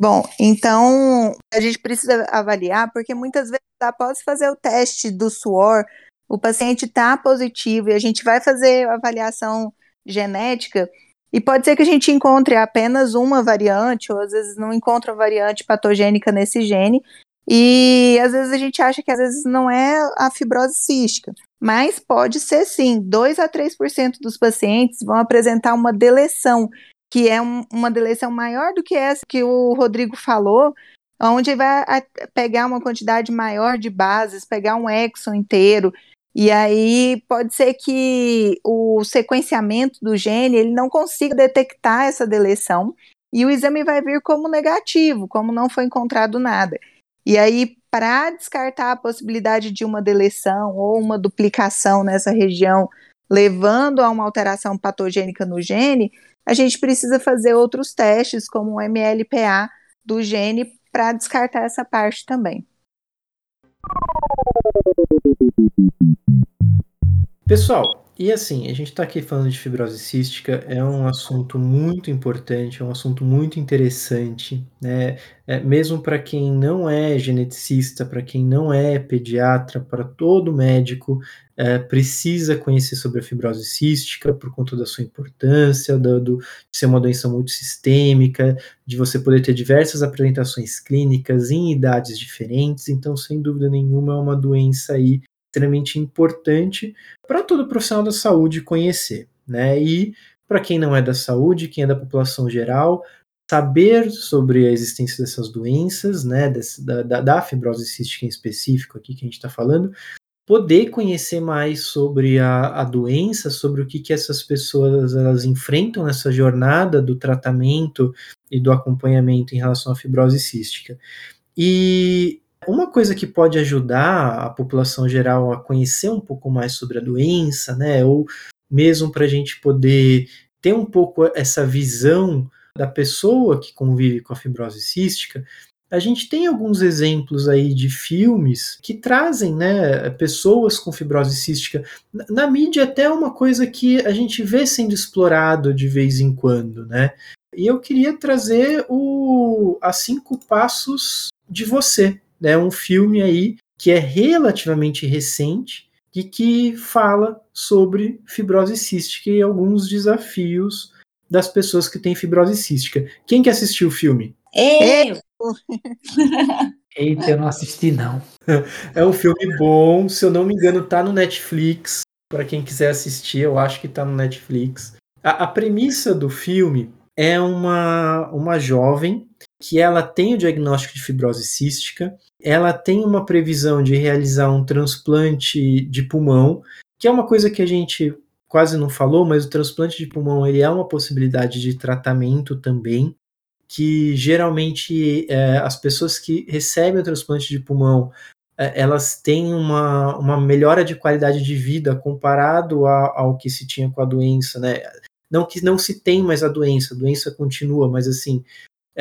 Bom, então a gente precisa avaliar, porque muitas vezes após fazer o teste do suor, o paciente está positivo e a gente vai fazer a avaliação genética e pode ser que a gente encontre apenas uma variante, ou às vezes não encontra variante patogênica nesse gene, e às vezes a gente acha que às vezes não é a fibrose cística, mas pode ser sim. 2 a 3% dos pacientes vão apresentar uma deleção que é um, uma deleção maior do que essa que o Rodrigo falou, onde vai pegar uma quantidade maior de bases, pegar um exon inteiro, e aí pode ser que o sequenciamento do gene ele não consiga detectar essa deleção e o exame vai vir como negativo, como não foi encontrado nada. E aí, para descartar a possibilidade de uma deleção ou uma duplicação nessa região, levando a uma alteração patogênica no gene, a gente precisa fazer outros testes, como o MLPA do gene, para descartar essa parte também. Pessoal, e assim, a gente está aqui falando de fibrose cística, é um assunto muito importante, é um assunto muito interessante, né? É, mesmo para quem não é geneticista, para quem não é pediatra, para todo médico, é, precisa conhecer sobre a fibrose cística por conta da sua importância, do, do, de ser uma doença multissistêmica, de você poder ter diversas apresentações clínicas em idades diferentes, então, sem dúvida nenhuma, é uma doença aí extremamente importante para todo profissional da saúde conhecer, né? E para quem não é da saúde, quem é da população geral, saber sobre a existência dessas doenças, né, da, da, da, fibrose cística em específico aqui que a gente está falando, poder conhecer mais sobre a, a doença, sobre o que, que essas pessoas elas enfrentam nessa jornada do tratamento e do acompanhamento em relação à fibrose cística. E uma coisa que pode ajudar a população geral a conhecer um pouco mais sobre a doença, né, ou mesmo para a gente poder ter um pouco essa visão da pessoa que convive com a fibrose cística, a gente tem alguns exemplos aí de filmes que trazem né, pessoas com fibrose cística. Na, mídia, até é uma coisa que a gente vê sendo explorado de vez em quando. Né? E eu queria trazer o As Cinco Passos de Você, né? um filme aí que é relativamente recente e que fala sobre fibrose cística e alguns desafios das pessoas que têm fibrose cística. Quem que assistiu o filme? Eu! (laughs) Eita, eu não assisti, não. (laughs) É um filme bom, se eu não me engano, tá no Netflix. Para quem quiser assistir, eu acho que tá no Netflix. A, a, premissa do filme é uma, uma jovem que ela tem o diagnóstico de fibrose cística, ela tem uma previsão de realizar um transplante de pulmão, que é uma coisa que a gente quase não falou, mas o transplante de pulmão ele é uma possibilidade de tratamento também que geralmente é, as pessoas que recebem o transplante de pulmão é, elas têm uma, uma melhora de qualidade de vida comparado a, ao que se tinha com a doença, né? Não que não se tem mais a doença, a doença continua, mas assim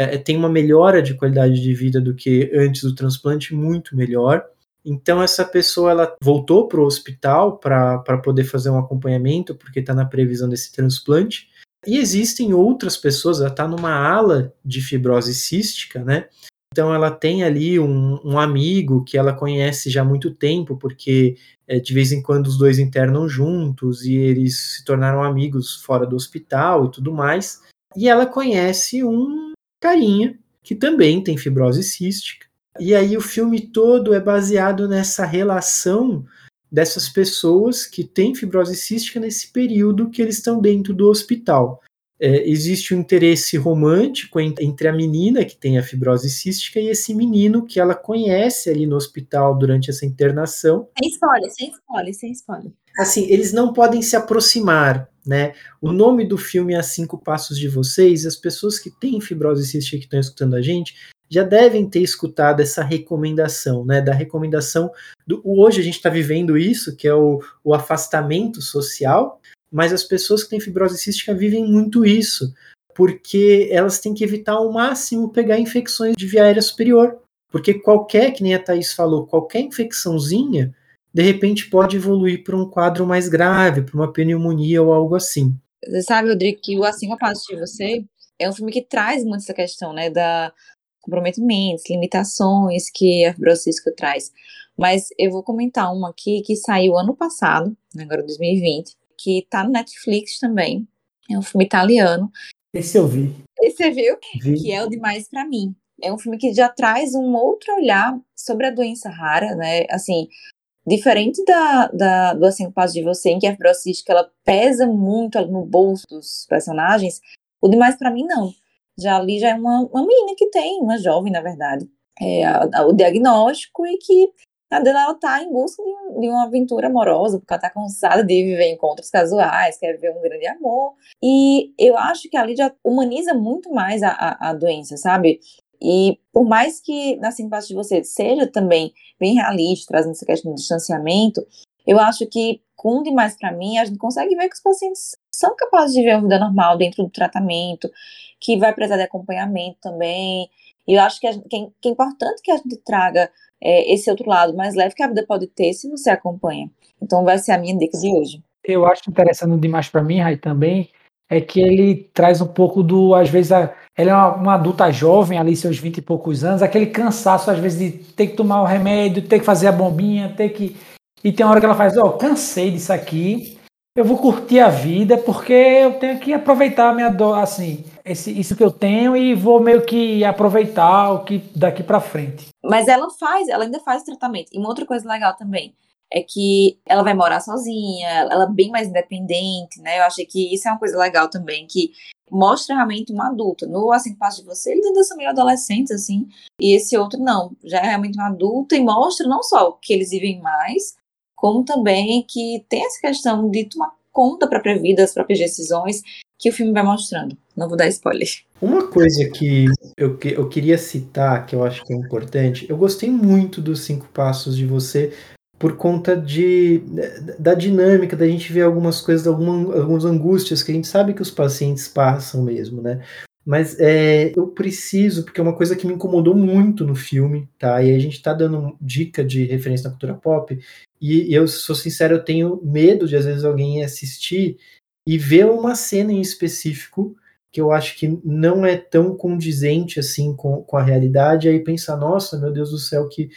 é, tem uma melhora de qualidade de vida do que antes do transplante, muito melhor. Então essa pessoa ela voltou para o hospital para poder fazer um acompanhamento, porque está na previsão desse transplante. E existem outras pessoas, ela está numa ala de fibrose cística, né? Então ela tem ali um, um, amigo que ela conhece já há muito tempo, porque é, de vez em quando os dois internam juntos e eles se tornaram amigos fora do hospital e tudo mais. E ela conhece um carinha que também tem fibrose cística. E aí o filme todo é baseado nessa relação dessas pessoas que têm fibrose cística nesse período que eles estão dentro do hospital. É, existe um interesse romântico entre a menina que tem a fibrose cística e esse menino que ela conhece ali no hospital durante essa internação. Sem spoiler, sem spoiler, sem spoiler. Assim, eles não podem se aproximar, né? O nome do filme é Cinco Passos de Vocês. As pessoas que têm fibrose cística que estão escutando a gente já devem ter escutado essa recomendação, né? Da recomendação do hoje a gente está vivendo isso, que é o, o afastamento social, mas as pessoas que têm fibrose cística vivem muito isso, porque elas têm que evitar ao máximo pegar infecções de via aérea superior. Porque qualquer, que nem a Thaís falou, qualquer infecçãozinha, de repente pode evoluir para um quadro mais grave, para uma pneumonia ou algo assim. Você sabe, Rodrigo, que o Assim a Passo de Você é um filme que traz muito essa questão, né, da, comprometimentos, limitações que a fibrose traz. Mas eu vou comentar uma aqui que saiu ano passado, agora 2020, que tá no Netflix também. É um filme italiano. Esse eu vi. Esse você viu? Vi. Que é o Demais para mim. É um filme que já traz um outro olhar sobre a doença rara, né? Assim, diferente da, da do Assim Passo de Você, em que a fibrose ela pesa muito no bolso dos personagens, o Demais para mim não já ali já é uma, uma menina que tem, uma jovem, na verdade, é, a, a, o diagnóstico e que a dela ela tá em busca de, de, uma aventura amorosa, porque ela tá cansada de viver encontros casuais, quer ver um grande amor. E eu acho que ali já humaniza muito mais a, a, a doença, sabe? E por mais que na simpatia de você seja também bem realista, trazendo essa questão do distanciamento, eu acho que com demais para mim, a gente consegue ver que os pacientes são capazes de viver uma vida normal dentro do tratamento, que vai precisar de acompanhamento também. E eu acho que, gente, que, é, que, é importante que a gente traga é, esse outro lado mais leve que a vida pode ter se você acompanha. Então vai ser a minha dica de hoje. Eu acho interessante demais para mim, Rai, também, é que ele traz um pouco do, às vezes, a, ela é uma, uma, adulta jovem, ali seus 20 e poucos anos, aquele cansaço, às vezes, de ter que tomar o remédio, ter que fazer a bombinha, ter que. E tem uma hora que ela faz, ó, oh, cansei disso aqui, eu vou curtir a vida porque eu tenho que aproveitar a minha dor, assim, esse, isso que eu tenho e vou meio que aproveitar o que daqui para frente. Mas ela faz, ela ainda faz o tratamento. E uma outra coisa legal também é que ela vai morar sozinha, ela é bem mais independente, né? Eu acho que isso é uma coisa legal também, que mostra realmente uma adulta. No Assim Passo de Você, eles ainda são meio adolescentes, assim, e esse outro não, já é realmente uma adulta e mostra não só que eles vivem mais, como também que tem essa questão de tomar conta para a vida, das próprias decisões, que o filme vai mostrando. Não vou dar spoiler. Uma coisa que eu, que eu queria citar, que eu acho que é importante, eu gostei muito dos cinco passos de você por conta de, da dinâmica, da gente ver algumas coisas, alguma, algumas angústias que a gente sabe que os pacientes passam mesmo, né? Mas é, eu preciso, porque é uma coisa que me incomodou muito no filme, tá? E a gente tá dando dica de referência na cultura pop, e eu sou sincero, eu tenho medo de às vezes alguém assistir e ver uma cena em específico que eu acho que não é tão condizente assim com, com a realidade, e aí pensar, nossa, meu Deus do céu, que.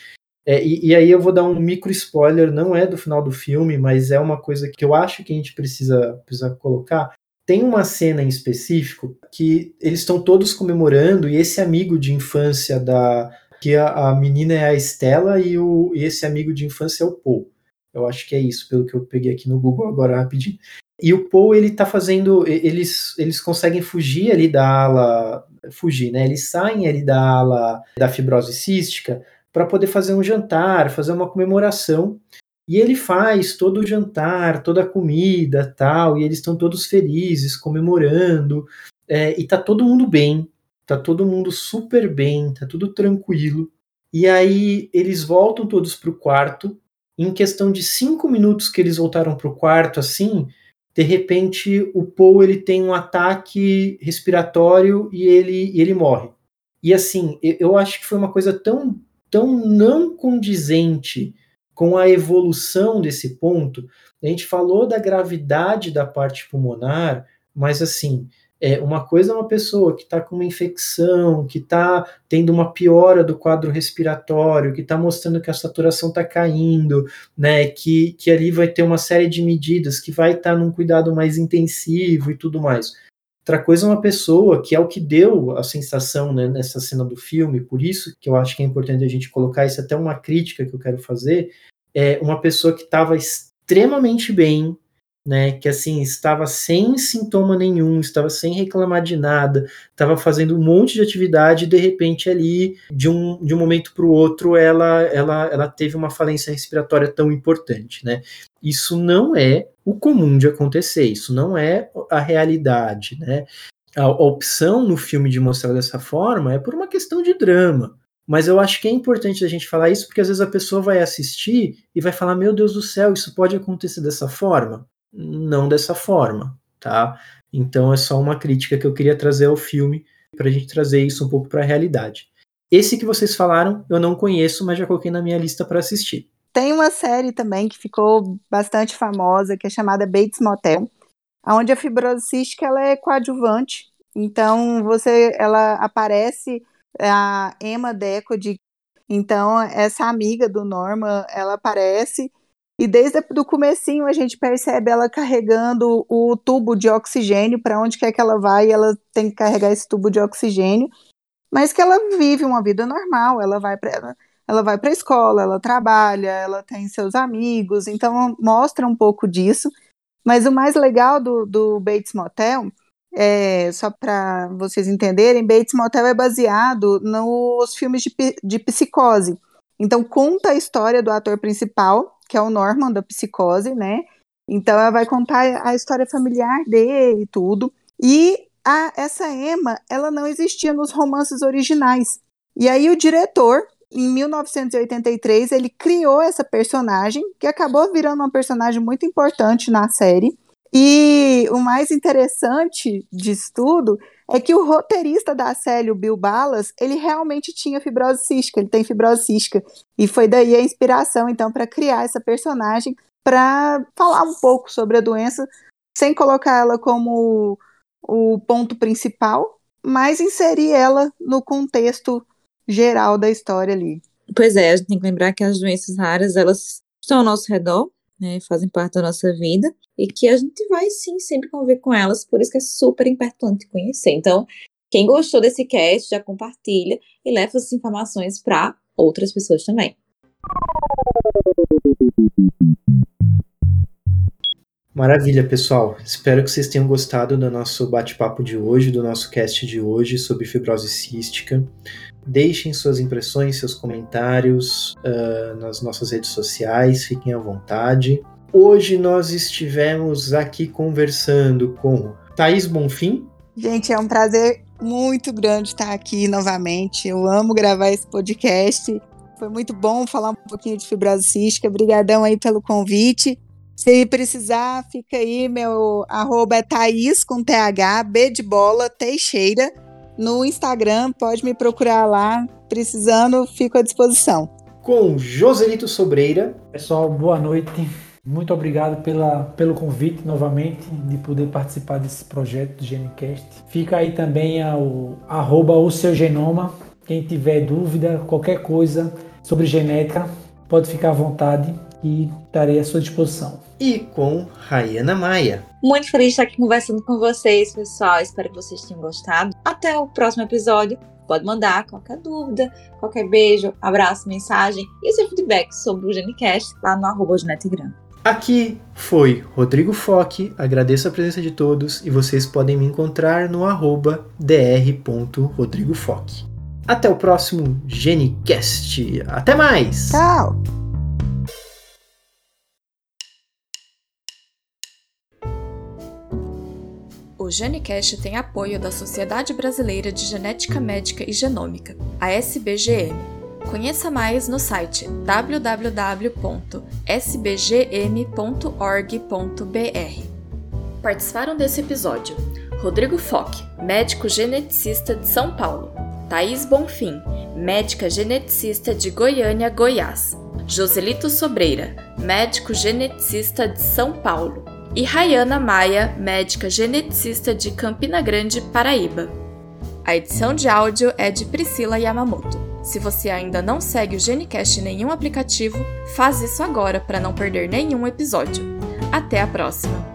É, e, e, aí eu vou dar um micro spoiler, não é do final do filme, mas é uma coisa que eu acho que a gente precisa, precisa colocar. Tem uma cena em específico que eles estão todos comemorando, e esse amigo de infância da. que a, a menina é a Estela e, o, e esse amigo de infância é o Paul. Eu acho que é isso, pelo que eu peguei aqui no Google agora rapidinho. E o Paul, ele tá fazendo. Eles, eles conseguem fugir ali da ala. Fugir, né? Eles saem ali da ala da fibrose cística para poder fazer um jantar, fazer uma comemoração. E ele faz todo o jantar, toda a comida tal, e eles estão todos felizes, comemorando, é, e tá todo mundo bem, tá todo mundo super bem, tá tudo tranquilo. E aí eles voltam todos pro quarto. Em questão de cinco minutos que eles voltaram pro quarto, assim, de repente o Paul ele tem um ataque respiratório e ele, ele morre. E assim, eu acho que foi uma coisa tão, tão não condizente com a evolução desse ponto. A gente falou da gravidade da parte pulmonar, mas assim, é, uma coisa é uma pessoa que está com uma infecção, que está tendo uma piora do quadro respiratório, que está mostrando que a saturação está caindo, né? Que, que ali vai ter uma série de medidas, que vai estar tá num cuidado mais intensivo e tudo mais. Outra coisa é uma pessoa que é o que deu a sensação né, nessa cena do filme, por isso que eu acho que é importante a gente colocar isso até uma crítica que eu quero fazer, é uma pessoa que estava extremamente bem, né, que assim estava sem sintoma nenhum, estava sem reclamar de nada, estava fazendo um monte de atividade e de repente ali, de um, de um momento para o outro, ela, ela, ela teve uma falência respiratória tão importante, né? Isso não é o comum de acontecer, isso não é a realidade, né? A, a opção no filme de mostrar dessa forma é por uma questão de drama, mas eu acho que é importante a gente falar isso porque às vezes a pessoa vai assistir e vai falar: Meu Deus do céu, isso pode acontecer dessa forma? Não dessa forma, tá? Então é só uma crítica que eu queria trazer ao filme para a gente trazer isso um pouco para a realidade. Esse que vocês falaram eu não conheço, mas já coloquei na minha lista para assistir. Tem uma série também que ficou bastante famosa, que é chamada Bates Motel, onde a fibrose cística ela é coadjuvante. Então você, ela aparece a Emma Decode. Então essa amiga do Norman, ela aparece e desde o comecinho a gente percebe ela carregando o tubo de oxigênio para onde quer que ela vai, ela tem que carregar esse tubo de oxigênio, mas que ela vive uma vida normal, ela vai para ela vai para a escola, ela trabalha, ela tem seus amigos, então mostra um pouco disso. Mas o mais legal do, do Bates Motel, é, só para vocês entenderem, Bates Motel é baseado nos filmes de, de psicose. Então conta a história do ator principal, que é o Norman da psicose, né? Então ela vai contar a história familiar dele e tudo. E a, essa Emma, ela não existia nos romances originais. E aí o diretor, em 1983, ele criou essa personagem, que acabou virando uma personagem muito importante na série. E o mais interessante disso tudo é que o roteirista da série, o Bill Ballas, ele realmente tinha fibrose cística, ele tem fibrose cística. E foi daí a inspiração, então, para criar essa personagem, para falar um pouco sobre a doença, sem colocar ela como o ponto principal, mas inserir ela no contexto geral da história ali. Pois é, a gente tem que lembrar que as doenças raras, elas estão ao nosso redor, né, fazem parte da nossa vida e que a gente vai sim sempre conviver com elas, por isso que é super importante conhecer. Então, quem gostou desse cast já compartilha e leva essas informações para outras pessoas também. Maravilha, pessoal. Espero que vocês tenham gostado do nosso bate-papo de hoje, do nosso cast de hoje sobre fibrose cística. Deixem suas impressões, seus comentários uh, nas nossas redes sociais, fiquem à vontade. Hoje nós estivemos aqui conversando com Thaís Bonfim. Gente, é um prazer muito grande estar aqui novamente. Eu amo gravar esse podcast. Foi muito bom falar um pouquinho de fibrose cística. Obrigadão aí pelo convite. Se precisar, fica aí, meu arroba é Thaís com TH, B de bola, Teixeira. no Instagram, pode me procurar lá. Precisando, fico à disposição. Com Joselito Sobreira. Pessoal, boa noite. Muito obrigado pela, pelo convite novamente de poder participar desse projeto do GeneCast. Fica aí também o arroba o seu genoma. Quem tiver dúvida, qualquer coisa sobre genética, pode ficar à vontade e estarei à sua disposição. E com Rayana Maia. Muito feliz de estar aqui conversando com vocês, pessoal. Espero que vocês tenham gostado. Até o próximo episódio. Pode mandar qualquer dúvida, qualquer beijo, abraço, mensagem e seu feedback sobre o GeneCast lá no arroba Genetigram. Aqui foi Rodrigo Foque, agradeço a presença de todos e vocês podem me encontrar no arroba dr.rodrigofoque. Até o próximo GeneCast. Até mais! Tchau! GeneCast tem apoio da Sociedade Brasileira de Genética Médica e Genômica, a SBGM. Conheça mais no site www.sbgm.org.br. Participaram desse episódio Rodrigo Fock, médico geneticista de São Paulo, Thaís Bonfim, médica geneticista de Goiânia, Goiás, Joselito Sobreira, médico geneticista de São Paulo, e Rayana Maia, médica geneticista de Campina Grande, Paraíba. A edição de áudio é de Priscila Yamamoto. Se você ainda não segue o Genicast em nenhum aplicativo, faz isso agora para não perder nenhum episódio. Até a próxima!